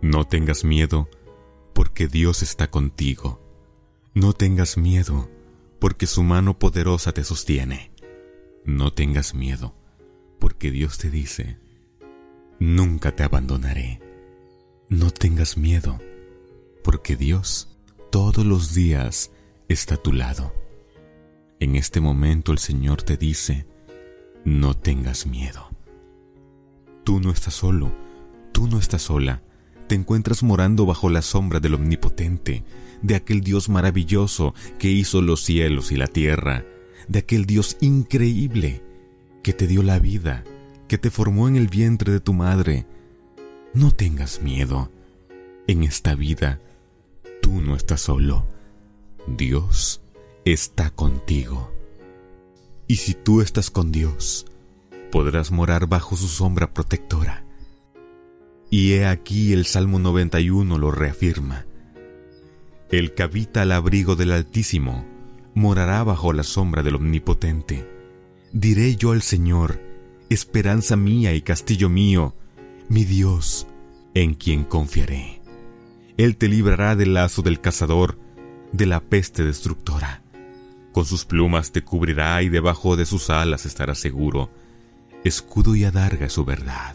No tengas miedo, porque Dios está contigo. No tengas miedo, porque su mano poderosa te sostiene. No tengas miedo, porque Dios te dice, nunca te abandonaré. No tengas miedo, porque Dios todos los días está a tu lado. En este momento el Señor te dice, no tengas miedo. Tú no estás solo, tú no estás sola, te encuentras morando bajo la sombra del Omnipotente, de aquel Dios maravilloso que hizo los cielos y la tierra, de aquel Dios increíble que te dio la vida, que te formó en el vientre de tu madre. No tengas miedo. En esta vida, tú no estás solo. Dios está contigo. Y si tú estás con Dios, podrás morar bajo su sombra protectora. Y he aquí el Salmo 91 lo reafirma. El que habita al abrigo del Altísimo morará bajo la sombra del Omnipotente. Diré yo al Señor, esperanza mía y castillo mío, mi Dios, en quien confiaré. Él te librará del lazo del cazador, de la peste destructora. Con sus plumas te cubrirá y debajo de sus alas estarás seguro. Escudo y adarga es su verdad.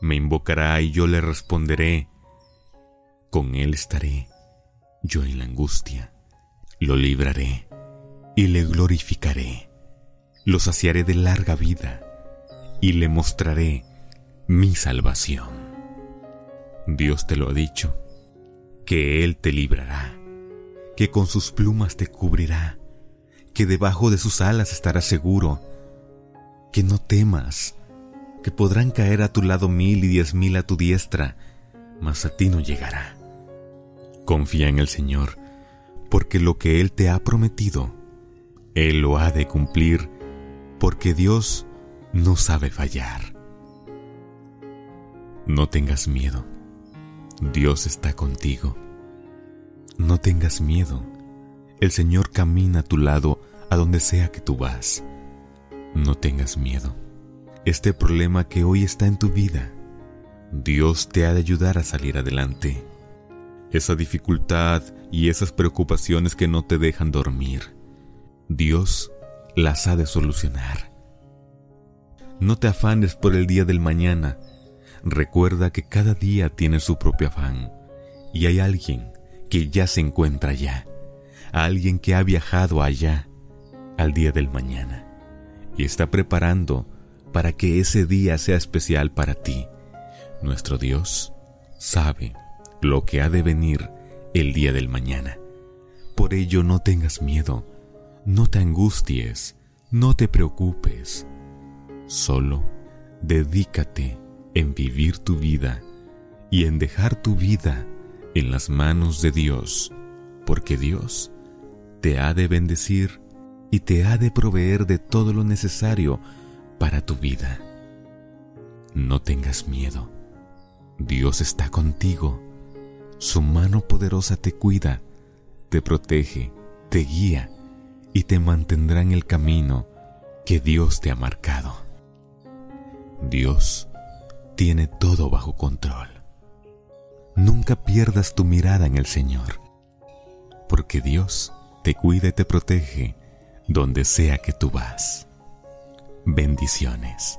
Me invocará y yo le responderé con él estaré, yo en la angustia, lo libraré y le glorificaré, lo saciaré de larga vida y le mostraré mi salvación. Dios te lo ha dicho, que Él te librará, que con sus plumas te cubrirá, que debajo de sus alas estarás seguro, que no temas, que podrán caer a tu lado mil y diez mil a tu diestra, mas a ti no llegará. Confía en el Señor, porque lo que Él te ha prometido, Él lo ha de cumplir, porque Dios no sabe fallar. No tengas miedo, Dios está contigo. No tengas miedo, el Señor camina a tu lado a donde sea que tú vas. No tengas miedo. Este problema que hoy está en tu vida, Dios te ha de ayudar a salir adelante esa dificultad y esas preocupaciones que no te dejan dormir. Dios las ha de solucionar. No te afanes por el día del mañana. Recuerda que cada día tiene su propio afán y hay alguien que ya se encuentra allá, alguien que ha viajado allá al día del mañana y está preparando para que ese día sea especial para ti. Nuestro Dios sabe lo que ha de venir el día del mañana. Por ello no tengas miedo, no te angusties, no te preocupes. Solo dedícate en vivir tu vida y en dejar tu vida en las manos de Dios, porque Dios te ha de bendecir y te ha de proveer de todo lo necesario para tu vida. No tengas miedo. Dios está contigo su mano poderosa te cuida, te protege, te guía y te mantendrá en el camino que Dios te ha marcado. Dios tiene todo bajo control. Nunca pierdas tu mirada en el Señor, porque Dios te cuida y te protege donde sea que tú vas. Bendiciones.